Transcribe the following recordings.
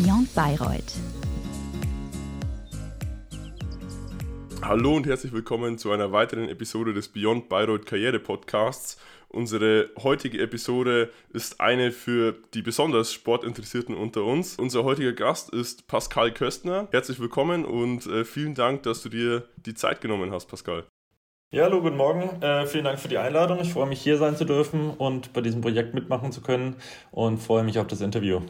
Beyond Bayreuth. Hallo und herzlich willkommen zu einer weiteren Episode des Beyond Bayreuth Karriere Podcasts. Unsere heutige Episode ist eine für die besonders Sportinteressierten unter uns. Unser heutiger Gast ist Pascal Köstner. Herzlich willkommen und äh, vielen Dank, dass du dir die Zeit genommen hast, Pascal. Ja, hallo, guten Morgen. Äh, vielen Dank für die Einladung. Ich freue mich, hier sein zu dürfen und bei diesem Projekt mitmachen zu können und freue mich auf das Interview.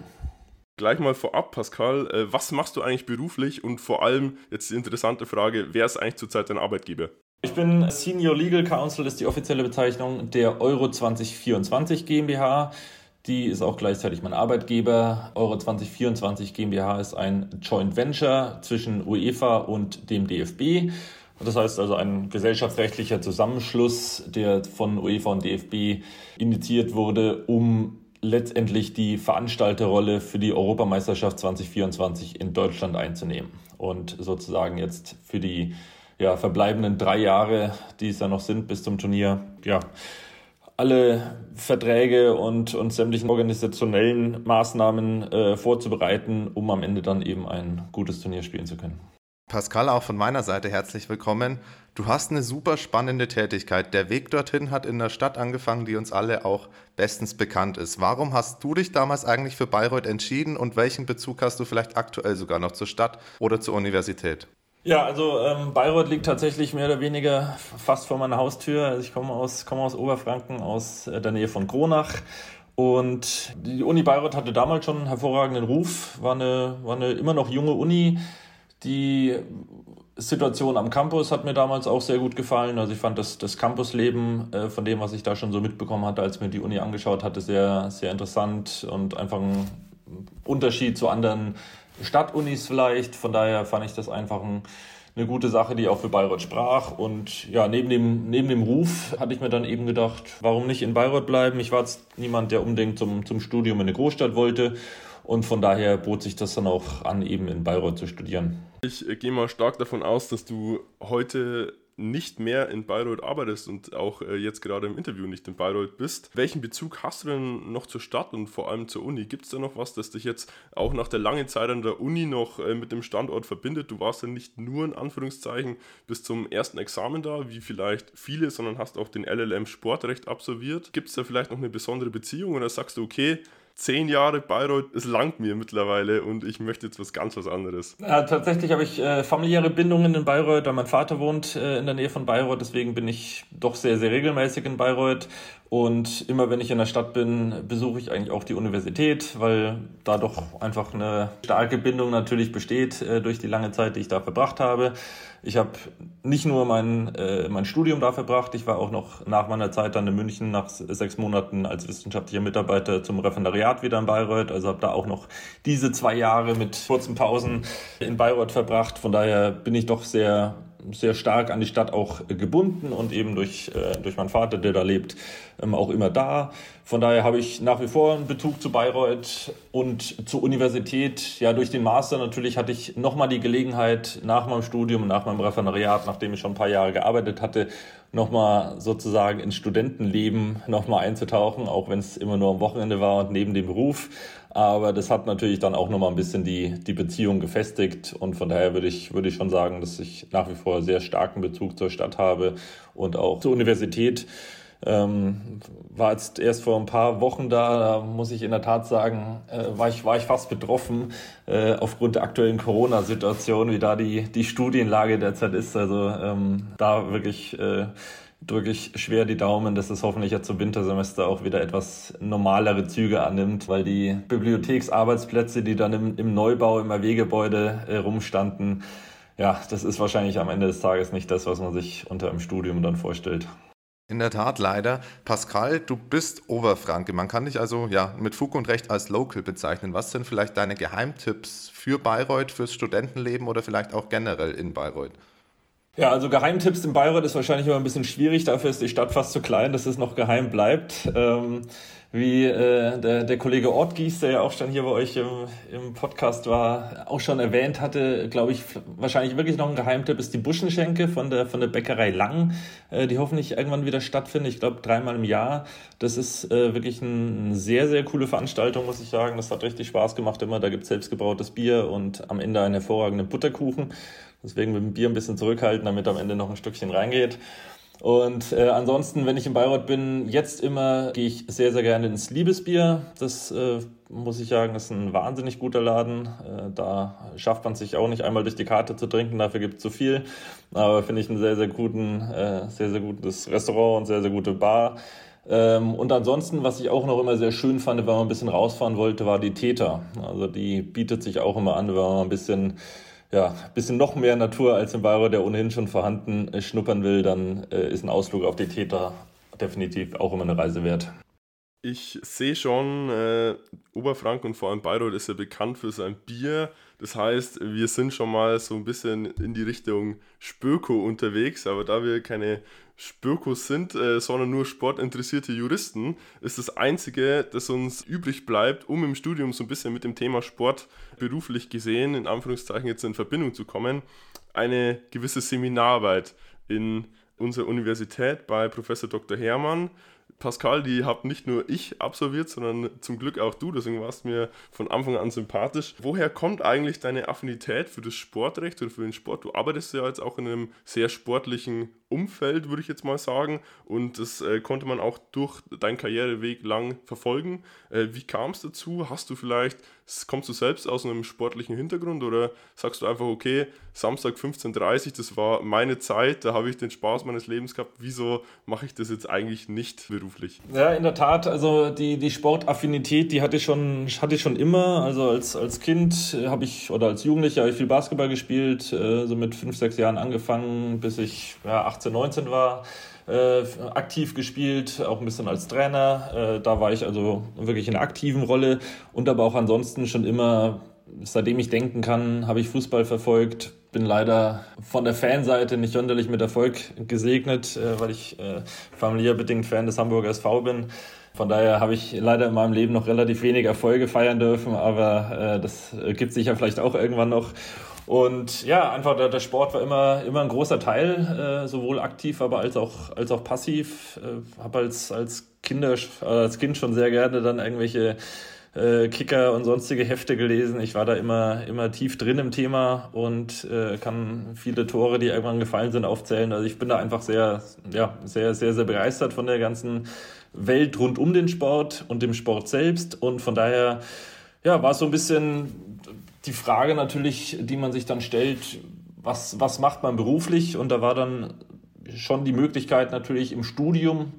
Gleich mal vorab, Pascal, äh, was machst du eigentlich beruflich und vor allem jetzt die interessante Frage, wer ist eigentlich zurzeit dein Arbeitgeber? Ich bin Senior Legal Counsel, ist die offizielle Bezeichnung der Euro 2024 GmbH. Die ist auch gleichzeitig mein Arbeitgeber. Euro 2024 GmbH ist ein Joint Venture zwischen UEFA und dem DFB. Das heißt also ein gesellschaftsrechtlicher Zusammenschluss, der von UEFA und DFB initiiert wurde, um letztendlich die Veranstalterrolle für die Europameisterschaft 2024 in Deutschland einzunehmen und sozusagen jetzt für die ja, verbleibenden drei Jahre, die es ja noch sind bis zum Turnier, ja, alle Verträge und, und sämtlichen organisationellen Maßnahmen äh, vorzubereiten, um am Ende dann eben ein gutes Turnier spielen zu können. Pascal, auch von meiner Seite herzlich willkommen. Du hast eine super spannende Tätigkeit. Der Weg dorthin hat in der Stadt angefangen, die uns alle auch bestens bekannt ist. Warum hast du dich damals eigentlich für Bayreuth entschieden und welchen Bezug hast du vielleicht aktuell sogar noch zur Stadt oder zur Universität? Ja, also ähm, Bayreuth liegt tatsächlich mehr oder weniger fast vor meiner Haustür. Also ich komme aus, komme aus Oberfranken, aus äh, der Nähe von Kronach. Und die Uni Bayreuth hatte damals schon einen hervorragenden Ruf, war eine, war eine immer noch junge Uni die Situation am Campus hat mir damals auch sehr gut gefallen. Also ich fand das, das Campusleben äh, von dem, was ich da schon so mitbekommen hatte, als mir die Uni angeschaut hatte, sehr, sehr interessant und einfach ein Unterschied zu anderen Stadtunis vielleicht. Von daher fand ich das einfach ein, eine gute Sache, die auch für Bayreuth sprach. Und ja, neben dem, neben dem Ruf hatte ich mir dann eben gedacht, warum nicht in Bayreuth bleiben? Ich war jetzt niemand, der unbedingt zum, zum Studium in eine Großstadt wollte. Und von daher bot sich das dann auch an, eben in Bayreuth zu studieren. Ich äh, gehe mal stark davon aus, dass du heute nicht mehr in Bayreuth arbeitest und auch äh, jetzt gerade im Interview nicht in Bayreuth bist. Welchen Bezug hast du denn noch zur Stadt und vor allem zur Uni? Gibt es da noch was, das dich jetzt auch nach der langen Zeit an der Uni noch äh, mit dem Standort verbindet? Du warst ja nicht nur in Anführungszeichen bis zum ersten Examen da, wie vielleicht viele, sondern hast auch den LLM Sportrecht absolviert. Gibt es da vielleicht noch eine besondere Beziehung oder sagst du, okay, zehn Jahre Bayreuth, es langt mir mittlerweile und ich möchte jetzt was ganz was anderes. Ja, tatsächlich habe ich äh, familiäre Bindungen in Bayreuth, weil mein Vater wohnt äh, in der Nähe von Bayreuth, deswegen bin ich doch sehr, sehr regelmäßig in Bayreuth. Und immer wenn ich in der Stadt bin, besuche ich eigentlich auch die Universität, weil da doch einfach eine starke Bindung natürlich besteht äh, durch die lange Zeit, die ich da verbracht habe. Ich habe nicht nur mein, äh, mein Studium da verbracht, ich war auch noch nach meiner Zeit dann in München nach sechs Monaten als wissenschaftlicher Mitarbeiter zum Referendariat wieder in Bayreuth. Also habe da auch noch diese zwei Jahre mit kurzen Pausen in Bayreuth verbracht. Von daher bin ich doch sehr sehr stark an die Stadt auch gebunden und eben durch, äh, durch meinen Vater, der da lebt, ähm, auch immer da. Von daher habe ich nach wie vor einen Bezug zu Bayreuth und zur Universität. Ja, durch den Master natürlich hatte ich nochmal die Gelegenheit, nach meinem Studium, nach meinem Referendariat, nachdem ich schon ein paar Jahre gearbeitet hatte, nochmal sozusagen ins Studentenleben nochmal einzutauchen, auch wenn es immer nur am Wochenende war und neben dem Beruf. Aber das hat natürlich dann auch nochmal ein bisschen die, die Beziehung gefestigt. Und von daher würde ich, würde ich schon sagen, dass ich nach wie vor sehr starken Bezug zur Stadt habe und auch zur Universität. Ähm, war jetzt erst vor ein paar Wochen da, da muss ich in der Tat sagen, äh, war, ich, war ich fast betroffen äh, aufgrund der aktuellen Corona-Situation, wie da die, die Studienlage derzeit ist. Also ähm, da wirklich äh, drücke ich schwer die Daumen, dass es hoffentlich jetzt zum Wintersemester auch wieder etwas normalere Züge annimmt, weil die Bibliotheksarbeitsplätze, die dann im, im Neubau im AW-Gebäude äh, rumstanden, ja, das ist wahrscheinlich am Ende des Tages nicht das, was man sich unter einem Studium dann vorstellt. In der Tat, leider. Pascal, du bist Oberfranke. Man kann dich also ja mit Fug und Recht als Local bezeichnen. Was sind vielleicht deine Geheimtipps für Bayreuth, fürs Studentenleben oder vielleicht auch generell in Bayreuth? Ja, also Geheimtipps in Bayreuth ist wahrscheinlich immer ein bisschen schwierig. Dafür ist die Stadt fast zu klein, dass es noch geheim bleibt. Ähm, wie äh, der, der Kollege Ortgies, der ja auch schon hier bei euch im, im Podcast war, auch schon erwähnt hatte, glaube ich, wahrscheinlich wirklich noch ein Geheimtipp ist die Buschenschenke von der, von der Bäckerei Lang, äh, die hoffentlich irgendwann wieder stattfindet. Ich glaube, dreimal im Jahr. Das ist äh, wirklich ein, eine sehr, sehr coole Veranstaltung, muss ich sagen. Das hat richtig Spaß gemacht immer. Da gibt es selbstgebrautes Bier und am Ende einen hervorragenden Butterkuchen. Deswegen mit dem Bier ein bisschen zurückhalten, damit am Ende noch ein Stückchen reingeht. Und äh, ansonsten, wenn ich in Bayreuth bin, jetzt immer gehe ich sehr, sehr gerne ins Liebesbier. Das äh, muss ich sagen, ist ein wahnsinnig guter Laden. Äh, da schafft man sich auch nicht einmal durch die Karte zu trinken, dafür gibt es zu viel. Aber finde ich ein sehr, sehr guten, äh, sehr, sehr gutes Restaurant und sehr, sehr gute Bar. Ähm, und ansonsten, was ich auch noch immer sehr schön fand, wenn man ein bisschen rausfahren wollte, war die Täter. Also die bietet sich auch immer an, wenn man ein bisschen ja, bisschen noch mehr Natur als im Bayreuth, der ohnehin schon vorhanden äh, schnuppern will, dann äh, ist ein Ausflug auf die Täter definitiv auch immer eine Reise wert. Ich sehe schon, äh, Oberfrank und vor allem Bayreuth ist ja bekannt für sein Bier. Das heißt, wir sind schon mal so ein bisschen in die Richtung Spöko unterwegs, aber da wir keine Spürkos sind, äh, sondern nur sportinteressierte Juristen, ist das Einzige, das uns übrig bleibt, um im Studium so ein bisschen mit dem Thema Sport beruflich gesehen, in Anführungszeichen jetzt in Verbindung zu kommen, eine gewisse Seminararbeit in unserer Universität bei Professor Dr. Hermann Pascal, die habe nicht nur ich absolviert, sondern zum Glück auch du, deswegen warst du mir von Anfang an sympathisch. Woher kommt eigentlich deine Affinität für das Sportrecht oder für den Sport? Du arbeitest ja jetzt auch in einem sehr sportlichen Umfeld, würde ich jetzt mal sagen, und das äh, konnte man auch durch deinen Karriereweg lang verfolgen. Äh, wie kam es dazu? Hast du vielleicht, kommst du selbst aus einem sportlichen Hintergrund oder sagst du einfach, okay, Samstag 15.30 Uhr, das war meine Zeit, da habe ich den Spaß meines Lebens gehabt, wieso mache ich das jetzt eigentlich nicht beruflich? Ja, in der Tat, also die, die Sportaffinität, die hatte ich schon, hatte ich schon immer. Also als, als Kind habe ich oder als Jugendlicher habe ich viel Basketball gespielt, äh, so mit fünf, sechs Jahren angefangen, bis ich ja, 18, 19 war äh, aktiv gespielt, auch ein bisschen als Trainer. Äh, da war ich also wirklich in einer aktiven Rolle und aber auch ansonsten schon immer, seitdem ich denken kann, habe ich Fußball verfolgt. Bin leider von der Fanseite nicht sonderlich mit Erfolg gesegnet, äh, weil ich äh, familiär bedingt Fan des Hamburger SV bin. Von daher habe ich leider in meinem Leben noch relativ wenig Erfolge feiern dürfen, aber äh, das gibt sich ja vielleicht auch irgendwann noch. Und ja, einfach der, der Sport war immer, immer ein großer Teil, äh, sowohl aktiv, aber als auch, als auch passiv. Äh, habe als, als, Kinder, als Kind schon sehr gerne dann irgendwelche äh, Kicker und sonstige Hefte gelesen. Ich war da immer, immer tief drin im Thema und äh, kann viele Tore, die irgendwann gefallen sind, aufzählen. Also ich bin da einfach sehr, ja, sehr, sehr, sehr begeistert von der ganzen Welt rund um den Sport und dem Sport selbst. Und von daher, ja, war es so ein bisschen die Frage natürlich, die man sich dann stellt, was, was macht man beruflich? Und da war dann schon die Möglichkeit natürlich im Studium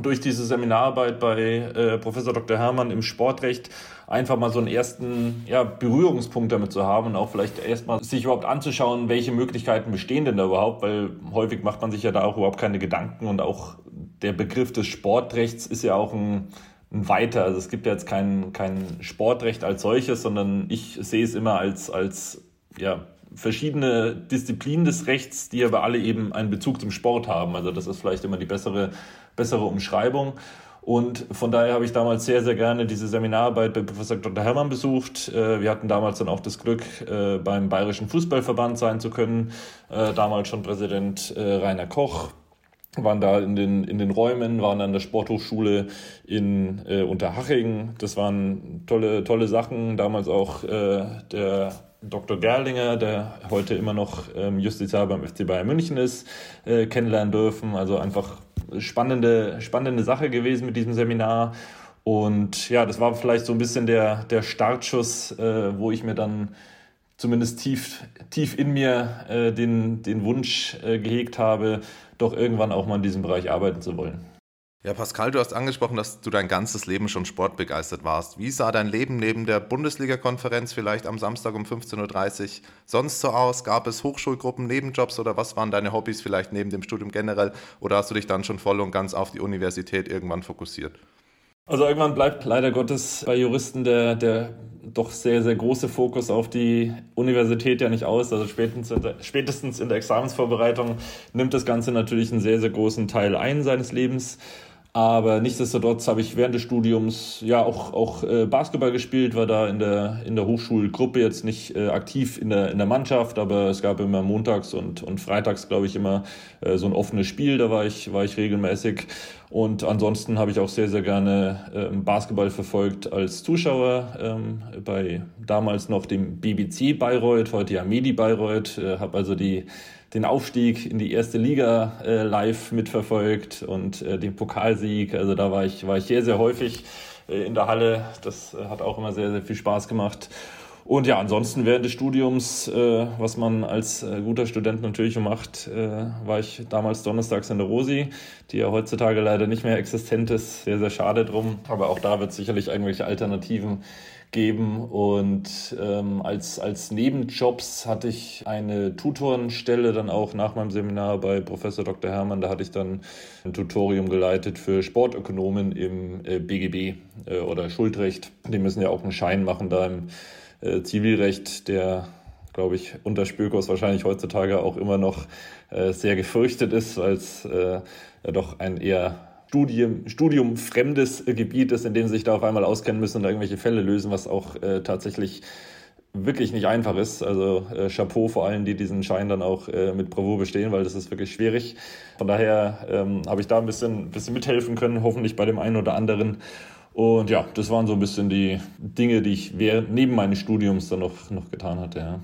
durch diese Seminararbeit bei äh, Professor Dr. Hermann im Sportrecht einfach mal so einen ersten ja, Berührungspunkt damit zu haben und auch vielleicht erstmal sich überhaupt anzuschauen, welche Möglichkeiten bestehen denn da überhaupt, weil häufig macht man sich ja da auch überhaupt keine Gedanken und auch der Begriff des Sportrechts ist ja auch ein weiter. Also es gibt ja jetzt kein, kein Sportrecht als solches, sondern ich sehe es immer als, als ja, verschiedene Disziplinen des Rechts, die aber alle eben einen Bezug zum Sport haben. Also das ist vielleicht immer die bessere, bessere Umschreibung. Und von daher habe ich damals sehr, sehr gerne diese Seminararbeit bei Professor Dr. Hermann besucht. Äh, wir hatten damals dann auch das Glück, äh, beim Bayerischen Fußballverband sein zu können. Äh, damals schon Präsident Rainer Koch, waren da in den, in den Räumen, waren an der Sporthochschule in äh, Unterhaching. Das waren tolle, tolle Sachen. Damals auch äh, der Dr. Gerlinger, der heute immer noch ähm, Justiziar beim FC Bayern München ist, äh, kennenlernen dürfen. Also einfach spannende, spannende Sache gewesen mit diesem Seminar. Und ja, das war vielleicht so ein bisschen der, der Startschuss, äh, wo ich mir dann zumindest tief, tief in mir äh, den, den Wunsch äh, gehegt habe, doch irgendwann auch mal in diesem Bereich arbeiten zu wollen. Ja, Pascal, du hast angesprochen, dass du dein ganzes Leben schon sportbegeistert warst. Wie sah dein Leben neben der Bundesliga-Konferenz vielleicht am Samstag um 15.30 Uhr sonst so aus? Gab es Hochschulgruppen, Nebenjobs oder was waren deine Hobbys vielleicht neben dem Studium generell? Oder hast du dich dann schon voll und ganz auf die Universität irgendwann fokussiert? Also irgendwann bleibt leider Gottes bei Juristen der, der doch sehr, sehr große Fokus auf die Universität ja nicht aus. Also spätestens in, der, spätestens in der Examensvorbereitung nimmt das Ganze natürlich einen sehr, sehr großen Teil ein seines Lebens. Aber nichtsdestotrotz habe ich während des Studiums ja auch, auch äh, Basketball gespielt, war da in der, in der Hochschulgruppe jetzt nicht äh, aktiv in der, in der Mannschaft, aber es gab immer montags und, und freitags, glaube ich, immer äh, so ein offenes Spiel, da war ich, war ich regelmäßig. Und ansonsten habe ich auch sehr, sehr gerne ähm, Basketball verfolgt als Zuschauer ähm, bei damals noch dem BBC Bayreuth, heute ja Medi Bayreuth, äh, habe also die den Aufstieg in die erste Liga äh, live mitverfolgt und äh, den Pokalsieg. Also da war ich, war ich sehr, sehr häufig äh, in der Halle. Das äh, hat auch immer sehr, sehr viel Spaß gemacht. Und ja, ansonsten während des Studiums, äh, was man als äh, guter Student natürlich macht, war ich damals donnerstags in der Rosi, die ja heutzutage leider nicht mehr existent ist. Sehr, sehr schade drum. Aber auch da wird es sicherlich irgendwelche Alternativen geben. Und ähm, als, als Nebenjobs hatte ich eine Tutorenstelle dann auch nach meinem Seminar bei Professor Dr. Hermann. Da hatte ich dann ein Tutorium geleitet für Sportökonomen im äh, BGB äh, oder Schuldrecht. Die müssen ja auch einen Schein machen da im äh, Zivilrecht, der glaube ich, unter Spökos wahrscheinlich heutzutage auch immer noch äh, sehr gefürchtet ist, weil es äh, ja doch ein eher Studium, Studium fremdes Gebiet ist, in dem sie sich da auf einmal auskennen müssen und irgendwelche Fälle lösen, was auch äh, tatsächlich wirklich nicht einfach ist. Also äh, Chapeau vor allen, die diesen Schein dann auch äh, mit Bravour bestehen, weil das ist wirklich schwierig. Von daher ähm, habe ich da ein bisschen, bisschen mithelfen können, hoffentlich bei dem einen oder anderen. Und ja, das waren so ein bisschen die Dinge, die ich während, neben meines Studiums dann noch, noch getan hatte. Ja.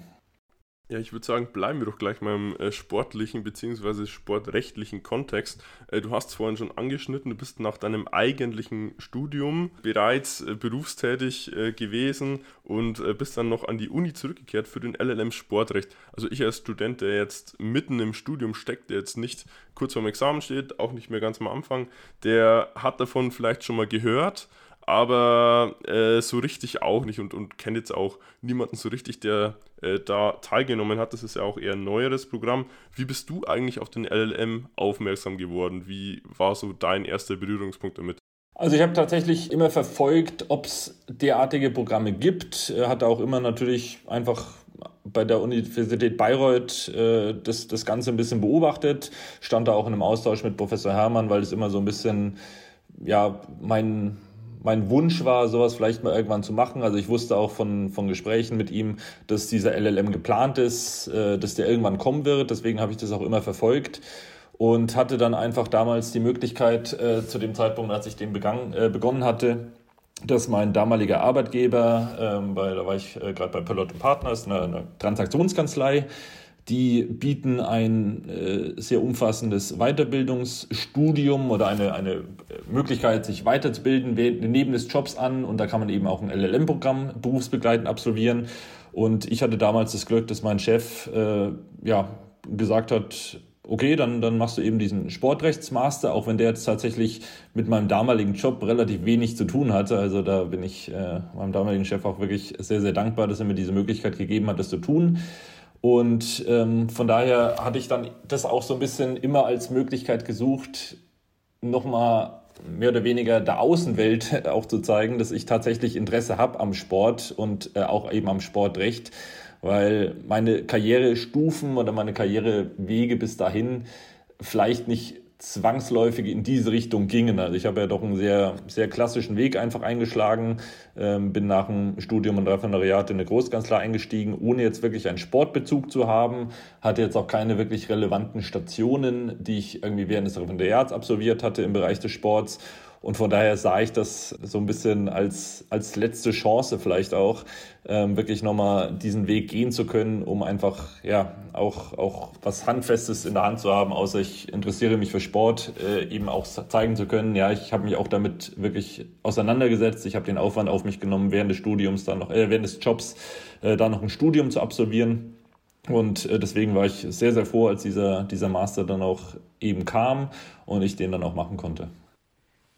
Ja, ich würde sagen, bleiben wir doch gleich mal im äh, sportlichen bzw. sportrechtlichen Kontext. Äh, du hast es vorhin schon angeschnitten, du bist nach deinem eigentlichen Studium bereits äh, berufstätig äh, gewesen und äh, bist dann noch an die Uni zurückgekehrt für den LLM Sportrecht. Also ich als Student, der jetzt mitten im Studium steckt, der jetzt nicht kurz vorm Examen steht, auch nicht mehr ganz am Anfang, der hat davon vielleicht schon mal gehört aber äh, so richtig auch nicht und, und kennt jetzt auch niemanden so richtig, der äh, da teilgenommen hat. Das ist ja auch eher ein neueres Programm. Wie bist du eigentlich auf den LLM aufmerksam geworden? Wie war so dein erster Berührungspunkt damit? Also ich habe tatsächlich immer verfolgt, ob es derartige Programme gibt. Hatte auch immer natürlich einfach bei der Universität Bayreuth äh, das, das Ganze ein bisschen beobachtet, stand da auch in einem Austausch mit Professor Hermann, weil es immer so ein bisschen ja mein mein Wunsch war, sowas vielleicht mal irgendwann zu machen. Also ich wusste auch von, von Gesprächen mit ihm, dass dieser LLM geplant ist, äh, dass der irgendwann kommen wird. Deswegen habe ich das auch immer verfolgt und hatte dann einfach damals die Möglichkeit, äh, zu dem Zeitpunkt, als ich den begann, äh, begonnen hatte, dass mein damaliger Arbeitgeber, ähm, weil da war ich äh, gerade bei Pelot Partners, eine, eine Transaktionskanzlei, die bieten ein äh, sehr umfassendes Weiterbildungsstudium oder eine, eine Möglichkeit, sich weiterzubilden neben des Jobs an. Und da kann man eben auch ein LLM-Programm berufsbegleitend absolvieren. Und ich hatte damals das Glück, dass mein Chef äh, ja, gesagt hat, okay, dann, dann machst du eben diesen Sportrechtsmaster, auch wenn der jetzt tatsächlich mit meinem damaligen Job relativ wenig zu tun hatte. Also da bin ich äh, meinem damaligen Chef auch wirklich sehr, sehr dankbar, dass er mir diese Möglichkeit gegeben hat, das zu tun. Und ähm, von daher hatte ich dann das auch so ein bisschen immer als Möglichkeit gesucht, nochmal mehr oder weniger der Außenwelt auch zu zeigen, dass ich tatsächlich Interesse habe am Sport und äh, auch eben am Sportrecht, weil meine Karrierestufen oder meine Karrierewege bis dahin vielleicht nicht zwangsläufig in diese Richtung gingen. Also ich habe ja doch einen sehr, sehr klassischen Weg einfach eingeschlagen, ähm, bin nach dem Studium und Referendariat in eine Großkanzlei eingestiegen, ohne jetzt wirklich einen Sportbezug zu haben, hatte jetzt auch keine wirklich relevanten Stationen, die ich irgendwie während des Referendariats absolviert hatte im Bereich des Sports und von daher sah ich das so ein bisschen als, als letzte Chance vielleicht auch, ähm, wirklich nochmal diesen Weg gehen zu können, um einfach ja auch, auch was Handfestes in der Hand zu haben, außer ich interessiere mich für Sport, äh, eben auch zeigen zu können, ja, ich habe mich auch damit wirklich auseinandergesetzt, ich habe den Aufwand auf mich genommen, während des Studiums dann noch, äh, während des Jobs äh, da noch ein Studium zu absolvieren. Und äh, deswegen war ich sehr, sehr froh, als dieser, dieser Master dann auch eben kam und ich den dann auch machen konnte.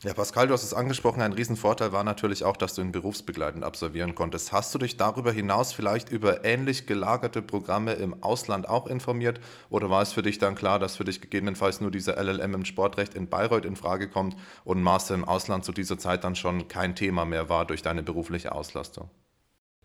Ja, Pascal, du hast es angesprochen, ein Riesenvorteil war natürlich auch, dass du ihn berufsbegleitend absolvieren konntest. Hast du dich darüber hinaus vielleicht über ähnlich gelagerte Programme im Ausland auch informiert oder war es für dich dann klar, dass für dich gegebenenfalls nur dieser LLM im Sportrecht in Bayreuth in Frage kommt und Master im Ausland zu dieser Zeit dann schon kein Thema mehr war durch deine berufliche Auslastung?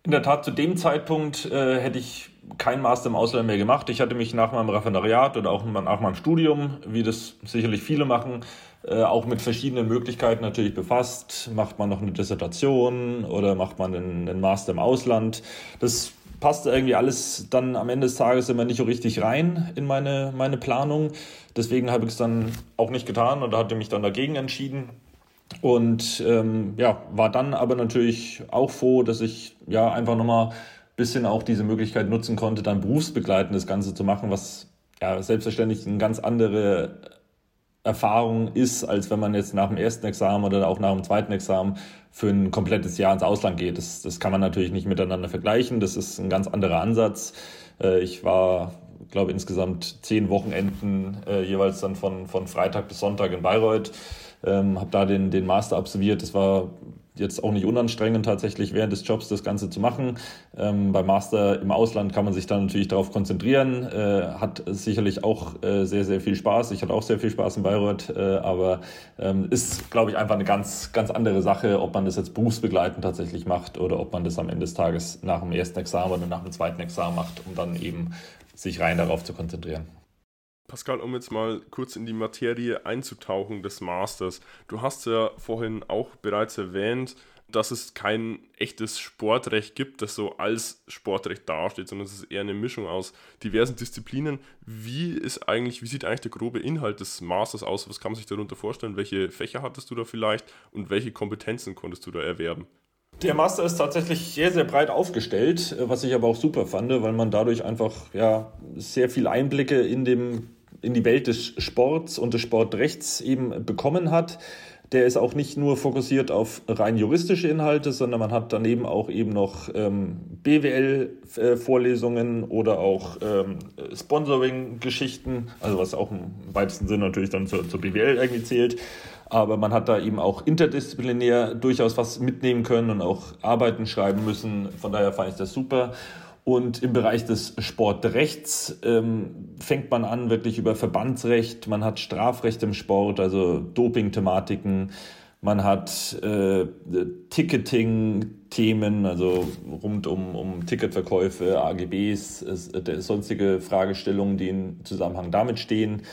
In der Tat, zu dem Zeitpunkt äh, hätte ich kein Master im Ausland mehr gemacht. Ich hatte mich nach meinem Referendariat oder auch nach meinem Studium, wie das sicherlich viele machen, äh, auch mit verschiedenen Möglichkeiten natürlich befasst. Macht man noch eine Dissertation oder macht man einen, einen Master im Ausland? Das passte irgendwie alles dann am Ende des Tages immer nicht so richtig rein in meine, meine Planung. Deswegen habe ich es dann auch nicht getan und hatte mich dann dagegen entschieden. Und ähm, ja, war dann aber natürlich auch froh, dass ich ja einfach nochmal ein bisschen auch diese Möglichkeit nutzen konnte, dann berufsbegleitend das Ganze zu machen, was ja selbstverständlich eine ganz andere Erfahrung ist, als wenn man jetzt nach dem ersten Examen oder auch nach dem zweiten Examen für ein komplettes Jahr ins Ausland geht. Das, das kann man natürlich nicht miteinander vergleichen. Das ist ein ganz anderer Ansatz. Äh, ich war, glaube insgesamt zehn Wochenenden äh, jeweils dann von, von Freitag bis Sonntag in Bayreuth ähm, habe da den, den Master absolviert. Das war jetzt auch nicht unanstrengend tatsächlich während des Jobs das Ganze zu machen. Ähm, beim Master im Ausland kann man sich dann natürlich darauf konzentrieren, äh, hat sicherlich auch äh, sehr, sehr viel Spaß. Ich hatte auch sehr viel Spaß in Bayreuth, äh, aber ähm, ist, glaube ich, einfach eine ganz, ganz andere Sache, ob man das jetzt berufsbegleitend tatsächlich macht oder ob man das am Ende des Tages nach dem ersten Examen oder nach dem zweiten Examen macht, um dann eben sich rein darauf zu konzentrieren. Pascal, um jetzt mal kurz in die Materie einzutauchen des Masters. Du hast ja vorhin auch bereits erwähnt, dass es kein echtes Sportrecht gibt, das so als Sportrecht dasteht, sondern es ist eher eine Mischung aus diversen Disziplinen. Wie ist eigentlich, wie sieht eigentlich der grobe Inhalt des Masters aus? Was kann man sich darunter vorstellen? Welche Fächer hattest du da vielleicht und welche Kompetenzen konntest du da erwerben? Der Master ist tatsächlich sehr, sehr breit aufgestellt, was ich aber auch super fand, weil man dadurch einfach ja, sehr viel Einblicke in dem in die Welt des Sports und des Sportrechts eben bekommen hat. Der ist auch nicht nur fokussiert auf rein juristische Inhalte, sondern man hat daneben auch eben noch ähm, BWL-Vorlesungen oder auch ähm, Sponsoring-Geschichten, also was auch im weitesten Sinne natürlich dann zur, zur BWL irgendwie zählt. Aber man hat da eben auch interdisziplinär durchaus was mitnehmen können und auch Arbeiten schreiben müssen. Von daher fand ich das super. Und im Bereich des Sportrechts ähm, fängt man an, wirklich über Verbandsrecht, man hat Strafrecht im Sport, also Doping-Thematiken, man hat äh, Ticketing-Themen, also rund um, um Ticketverkäufe, AGBs, äh, sonstige Fragestellungen, die im Zusammenhang damit stehen.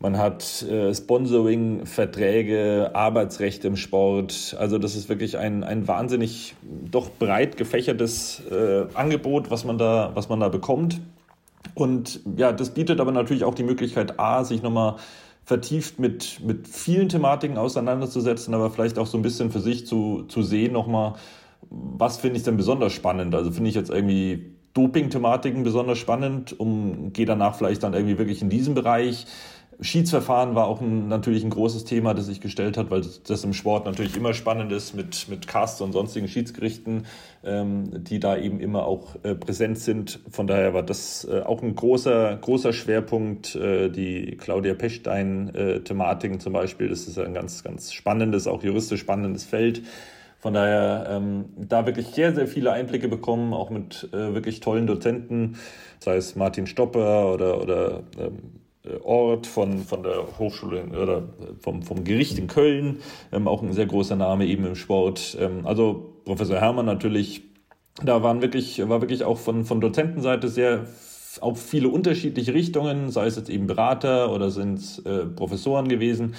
Man hat äh, Sponsoring, Verträge, Arbeitsrecht im Sport. Also das ist wirklich ein, ein wahnsinnig doch breit gefächertes äh, Angebot, was man, da, was man da bekommt. Und ja, das bietet aber natürlich auch die Möglichkeit, A, sich nochmal vertieft mit, mit vielen Thematiken auseinanderzusetzen, aber vielleicht auch so ein bisschen für sich zu, zu sehen nochmal, was finde ich denn besonders spannend? Also finde ich jetzt irgendwie Doping-Thematiken besonders spannend und gehe danach vielleicht dann irgendwie wirklich in diesen Bereich. Schiedsverfahren war auch ein, natürlich ein großes Thema, das sich gestellt hat, weil das im Sport natürlich immer spannend ist mit, mit Cast und sonstigen Schiedsgerichten, ähm, die da eben immer auch äh, präsent sind. Von daher war das äh, auch ein großer, großer Schwerpunkt. Äh, die Claudia Pechstein-Thematiken zum Beispiel, das ist ein ganz, ganz spannendes, auch juristisch spannendes Feld. Von daher ähm, da wirklich sehr, sehr viele Einblicke bekommen, auch mit äh, wirklich tollen Dozenten, sei es Martin Stopper oder, oder ähm, äh, Ort von, von der Hochschule oder vom, vom Gericht in Köln, ähm, auch ein sehr großer Name eben im Sport. Ähm, also Professor Hermann natürlich, da waren wirklich, war wirklich auch von, von Dozentenseite sehr auf viele unterschiedliche Richtungen, sei es jetzt eben Berater oder sind es äh, Professoren gewesen.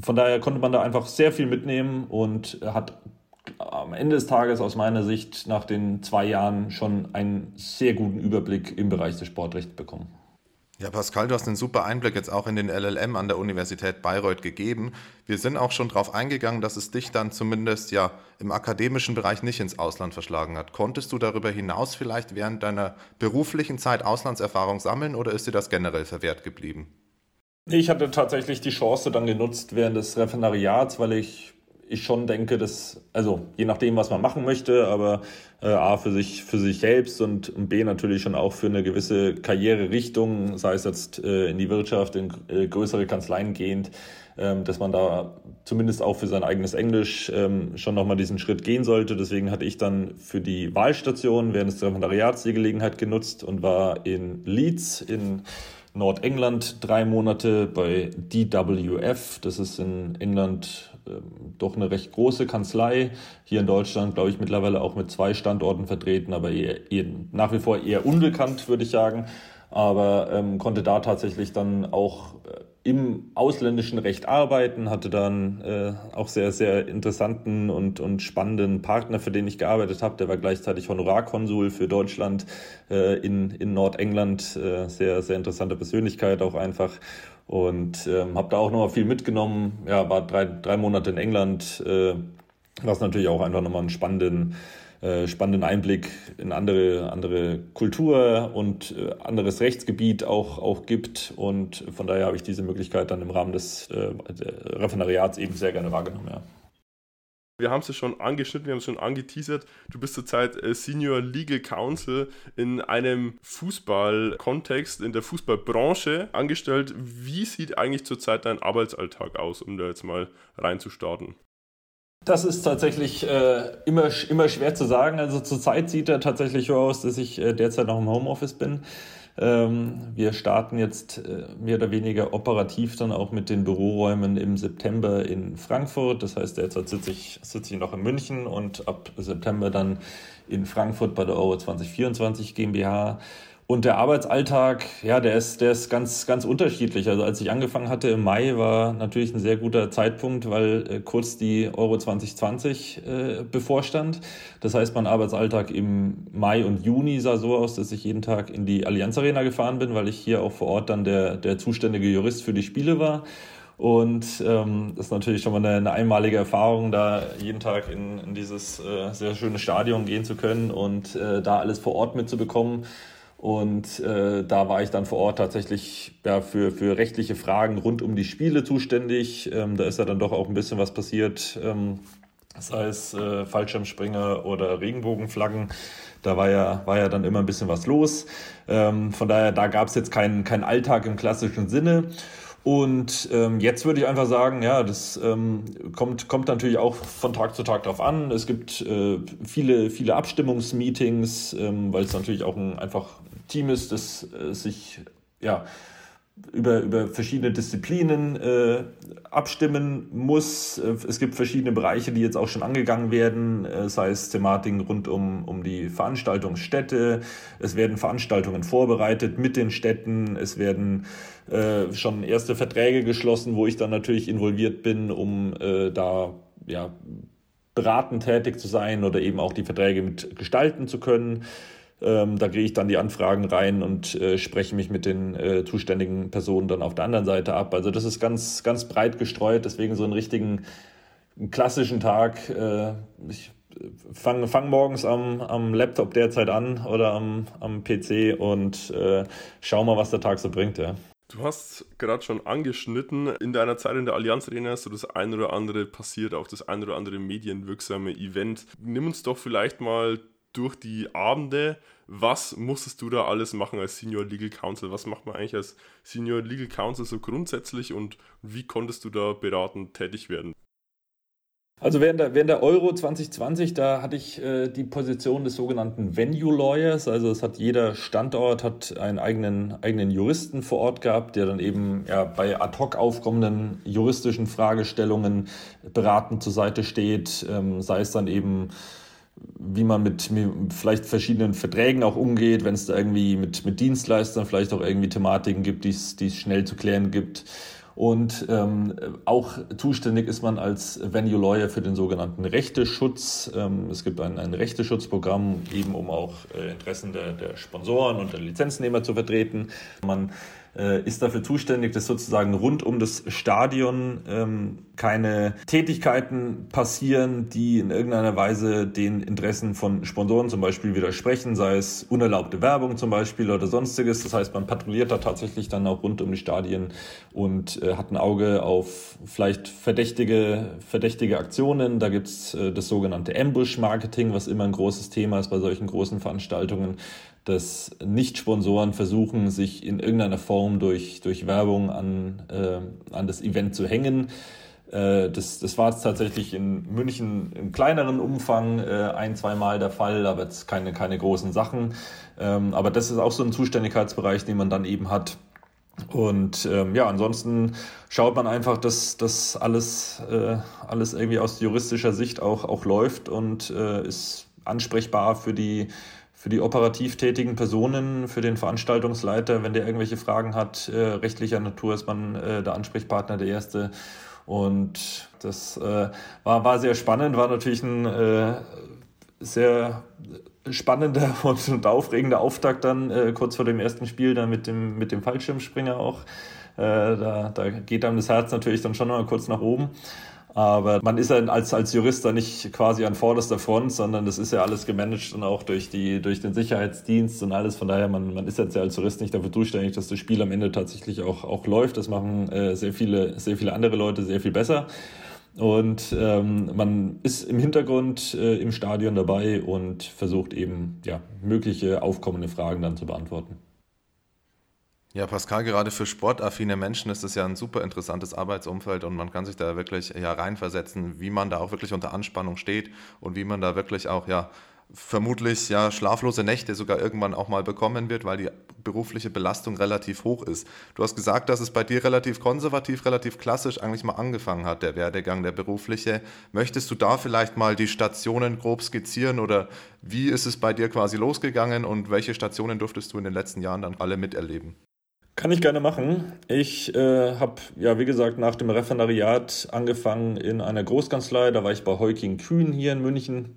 Von daher konnte man da einfach sehr viel mitnehmen und hat am Ende des Tages aus meiner Sicht nach den zwei Jahren schon einen sehr guten Überblick im Bereich des Sportrechts bekommen. Ja, Pascal, du hast einen super Einblick jetzt auch in den LLM an der Universität Bayreuth gegeben. Wir sind auch schon darauf eingegangen, dass es dich dann zumindest ja im akademischen Bereich nicht ins Ausland verschlagen hat. Konntest du darüber hinaus vielleicht während deiner beruflichen Zeit Auslandserfahrung sammeln oder ist dir das generell verwehrt geblieben? Ich hatte tatsächlich die Chance dann genutzt während des Referendariats, weil ich ich schon denke, dass, also je nachdem, was man machen möchte, aber äh, A für sich, für sich selbst und, B natürlich schon auch für eine gewisse Karriererichtung, sei es jetzt äh, in die Wirtschaft, in äh, größere Kanzleien gehend, ähm, dass man da zumindest auch für sein eigenes Englisch ähm, schon nochmal diesen Schritt gehen sollte. Deswegen hatte ich dann für die Wahlstation während des Referendariats die Gelegenheit genutzt und war in Leeds in Nordengland drei Monate bei DWF. Das ist in England ähm, doch eine recht große Kanzlei. Hier in Deutschland, glaube ich, mittlerweile auch mit zwei Standorten vertreten, aber eher, eher, nach wie vor eher unbekannt, würde ich sagen. Aber ähm, konnte da tatsächlich dann auch äh, im ausländischen Recht arbeiten, hatte dann äh, auch sehr, sehr interessanten und, und spannenden Partner, für den ich gearbeitet habe. Der war gleichzeitig Honorarkonsul für Deutschland äh, in, in Nordengland. Äh, sehr, sehr interessante Persönlichkeit auch einfach. Und ähm, habe da auch noch viel mitgenommen. Ja, war drei, drei Monate in England, äh, was natürlich auch einfach nochmal einen spannenden äh, spannenden Einblick in andere, andere Kultur und äh, anderes Rechtsgebiet auch, auch gibt. Und von daher habe ich diese Möglichkeit dann im Rahmen des äh, Referendariats eben sehr gerne wahrgenommen. Ja. Wir haben es ja schon angeschnitten, wir haben es schon angeteasert. Du bist zurzeit äh, Senior Legal Counsel in einem Fußballkontext, in der Fußballbranche angestellt. Wie sieht eigentlich zurzeit dein Arbeitsalltag aus, um da jetzt mal reinzustarten? Das ist tatsächlich äh, immer, immer schwer zu sagen. Also zurzeit sieht er tatsächlich so aus, dass ich äh, derzeit noch im Homeoffice bin. Ähm, wir starten jetzt äh, mehr oder weniger operativ dann auch mit den Büroräumen im September in Frankfurt. Das heißt, derzeit sitze ich, sitze ich noch in München und ab September dann in Frankfurt bei der Euro 2024 GmbH. Und der Arbeitsalltag, ja, der ist, der ist ganz, ganz unterschiedlich. Also als ich angefangen hatte im Mai, war natürlich ein sehr guter Zeitpunkt, weil äh, kurz die Euro 2020 äh, bevorstand. Das heißt, mein Arbeitsalltag im Mai und Juni sah so aus, dass ich jeden Tag in die Allianz Arena gefahren bin, weil ich hier auch vor Ort dann der, der zuständige Jurist für die Spiele war. Und ähm, das ist natürlich schon mal eine, eine, einmalige Erfahrung, da jeden Tag in, in dieses äh, sehr schöne Stadion gehen zu können und äh, da alles vor Ort mitzubekommen. Und äh, da war ich dann vor Ort tatsächlich ja, für, für rechtliche Fragen rund um die Spiele zuständig. Ähm, da ist ja dann doch auch ein bisschen was passiert, ähm, sei es äh, Fallschirmspringer oder Regenbogenflaggen. Da war ja, war ja dann immer ein bisschen was los. Ähm, von daher, da gab es jetzt keinen kein Alltag im klassischen Sinne. Und ähm, jetzt würde ich einfach sagen, ja, das ähm, kommt, kommt natürlich auch von Tag zu Tag drauf an. Es gibt äh, viele, viele Abstimmungsmeetings, ähm, weil es natürlich auch ein, einfach Team ist, das äh, sich ja, über, über verschiedene Disziplinen äh, abstimmen muss. Äh, es gibt verschiedene Bereiche, die jetzt auch schon angegangen werden, äh, sei es Thematiken rund um, um die Veranstaltungsstätte. Es werden Veranstaltungen vorbereitet mit den Städten. Es werden äh, schon erste Verträge geschlossen, wo ich dann natürlich involviert bin, um äh, da ja, beratend tätig zu sein oder eben auch die Verträge mit gestalten zu können. Ähm, da kriege ich dann die Anfragen rein und äh, spreche mich mit den äh, zuständigen Personen dann auf der anderen Seite ab. Also das ist ganz, ganz breit gestreut, deswegen so einen richtigen einen klassischen Tag. Äh, ich fange fang morgens am, am Laptop derzeit an oder am, am PC und äh, schau mal, was der Tag so bringt. Ja. Du hast gerade schon angeschnitten, in deiner Zeit in der Allianz Arena ist so das ein oder andere passiert, auch das ein oder andere medienwirksame Event. Nimm uns doch vielleicht mal durch die Abende. Was musstest du da alles machen als Senior Legal Counsel? Was macht man eigentlich als Senior Legal Counsel so grundsätzlich und wie konntest du da beratend tätig werden? Also während der, während der Euro 2020, da hatte ich äh, die Position des sogenannten Venue Lawyers. Also es hat jeder Standort hat einen eigenen, eigenen Juristen vor Ort gehabt, der dann eben ja, bei ad hoc aufkommenden juristischen Fragestellungen beratend zur Seite steht, ähm, sei es dann eben wie man mit, vielleicht verschiedenen Verträgen auch umgeht, wenn es da irgendwie mit, mit Dienstleistern vielleicht auch irgendwie Thematiken gibt, die es schnell zu klären gibt. Und ähm, auch zuständig ist man als Venue Lawyer für den sogenannten Rechteschutz. Ähm, es gibt ein, ein Rechteschutzprogramm, eben um auch äh, Interessen der, der Sponsoren und der Lizenznehmer zu vertreten. Man ist dafür zuständig, dass sozusagen rund um das Stadion ähm, keine Tätigkeiten passieren, die in irgendeiner Weise den Interessen von Sponsoren zum Beispiel widersprechen, sei es unerlaubte Werbung zum Beispiel oder sonstiges. Das heißt, man patrouilliert da tatsächlich dann auch rund um die Stadien und äh, hat ein Auge auf vielleicht verdächtige, verdächtige Aktionen. Da gibt's äh, das sogenannte Ambush-Marketing, was immer ein großes Thema ist bei solchen großen Veranstaltungen dass Nicht-Sponsoren versuchen, sich in irgendeiner Form durch, durch Werbung an, äh, an das Event zu hängen. Äh, das, das war jetzt tatsächlich in München im kleineren Umfang äh, ein, zwei Mal der Fall, aber jetzt keine, keine großen Sachen. Ähm, aber das ist auch so ein Zuständigkeitsbereich, den man dann eben hat. Und ähm, ja, ansonsten schaut man einfach, dass das alles, äh, alles irgendwie aus juristischer Sicht auch, auch läuft und äh, ist ansprechbar für die, für die operativ tätigen Personen, für den Veranstaltungsleiter, wenn der irgendwelche Fragen hat, äh, rechtlicher Natur ist man äh, der Ansprechpartner, der erste. Und das äh, war, war sehr spannend, war natürlich ein äh, sehr spannender und, aufregender Auftakt dann äh, kurz vor dem ersten Spiel dann mit dem, mit dem Fallschirmspringer auch. Äh, da, da geht einem das Herz natürlich dann schon mal kurz nach oben. Aber man ist ja als, als Jurist da nicht quasi an vorderster Front, sondern das ist ja alles gemanagt und auch durch, die, durch den Sicherheitsdienst und alles. Von daher, man, man ist jetzt ja als Jurist nicht dafür zuständig, dass das Spiel am Ende tatsächlich auch, auch läuft. Das machen äh, sehr, viele, sehr viele andere Leute sehr viel besser. Und ähm, man ist im Hintergrund äh, im Stadion dabei und versucht eben ja, mögliche aufkommende Fragen dann zu beantworten. Ja, Pascal, gerade für sportaffine Menschen ist es ja ein super interessantes Arbeitsumfeld und man kann sich da wirklich ja reinversetzen, wie man da auch wirklich unter Anspannung steht und wie man da wirklich auch ja vermutlich ja schlaflose Nächte sogar irgendwann auch mal bekommen wird, weil die berufliche Belastung relativ hoch ist. Du hast gesagt, dass es bei dir relativ konservativ, relativ klassisch eigentlich mal angefangen hat, der Werdegang, der berufliche. Möchtest du da vielleicht mal die Stationen grob skizzieren oder wie ist es bei dir quasi losgegangen und welche Stationen durftest du in den letzten Jahren dann alle miterleben? Kann ich gerne machen. Ich äh, habe, ja, wie gesagt, nach dem Referendariat angefangen in einer Großkanzlei. Da war ich bei Heuking Kühn hier in München